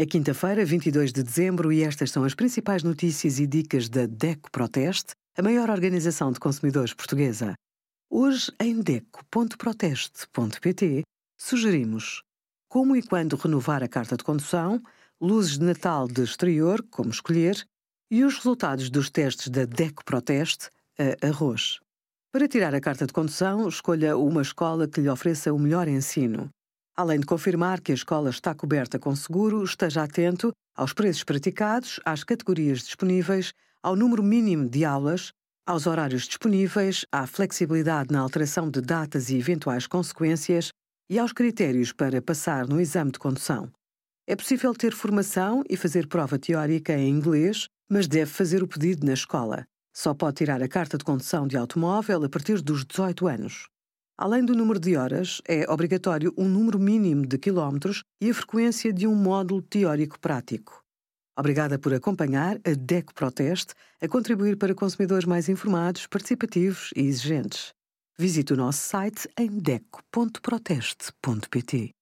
É quinta-feira, 22 de dezembro, e estas são as principais notícias e dicas da DECO Proteste, a maior organização de consumidores portuguesa. Hoje, em DECO.proteste.pt, sugerimos como e quando renovar a carta de condução, luzes de Natal de exterior, como escolher, e os resultados dos testes da DECO Proteste a arroz. Para tirar a carta de condução, escolha uma escola que lhe ofereça o melhor ensino. Além de confirmar que a escola está coberta com seguro, esteja atento aos preços praticados, às categorias disponíveis, ao número mínimo de aulas, aos horários disponíveis, à flexibilidade na alteração de datas e eventuais consequências e aos critérios para passar no exame de condução. É possível ter formação e fazer prova teórica em inglês, mas deve fazer o pedido na escola. Só pode tirar a carta de condução de automóvel a partir dos 18 anos. Além do número de horas, é obrigatório um número mínimo de quilómetros e a frequência de um módulo teórico prático. Obrigada por acompanhar a DECO Proteste a contribuir para consumidores mais informados, participativos e exigentes. Visite o nosso site em deco.proteste.pt.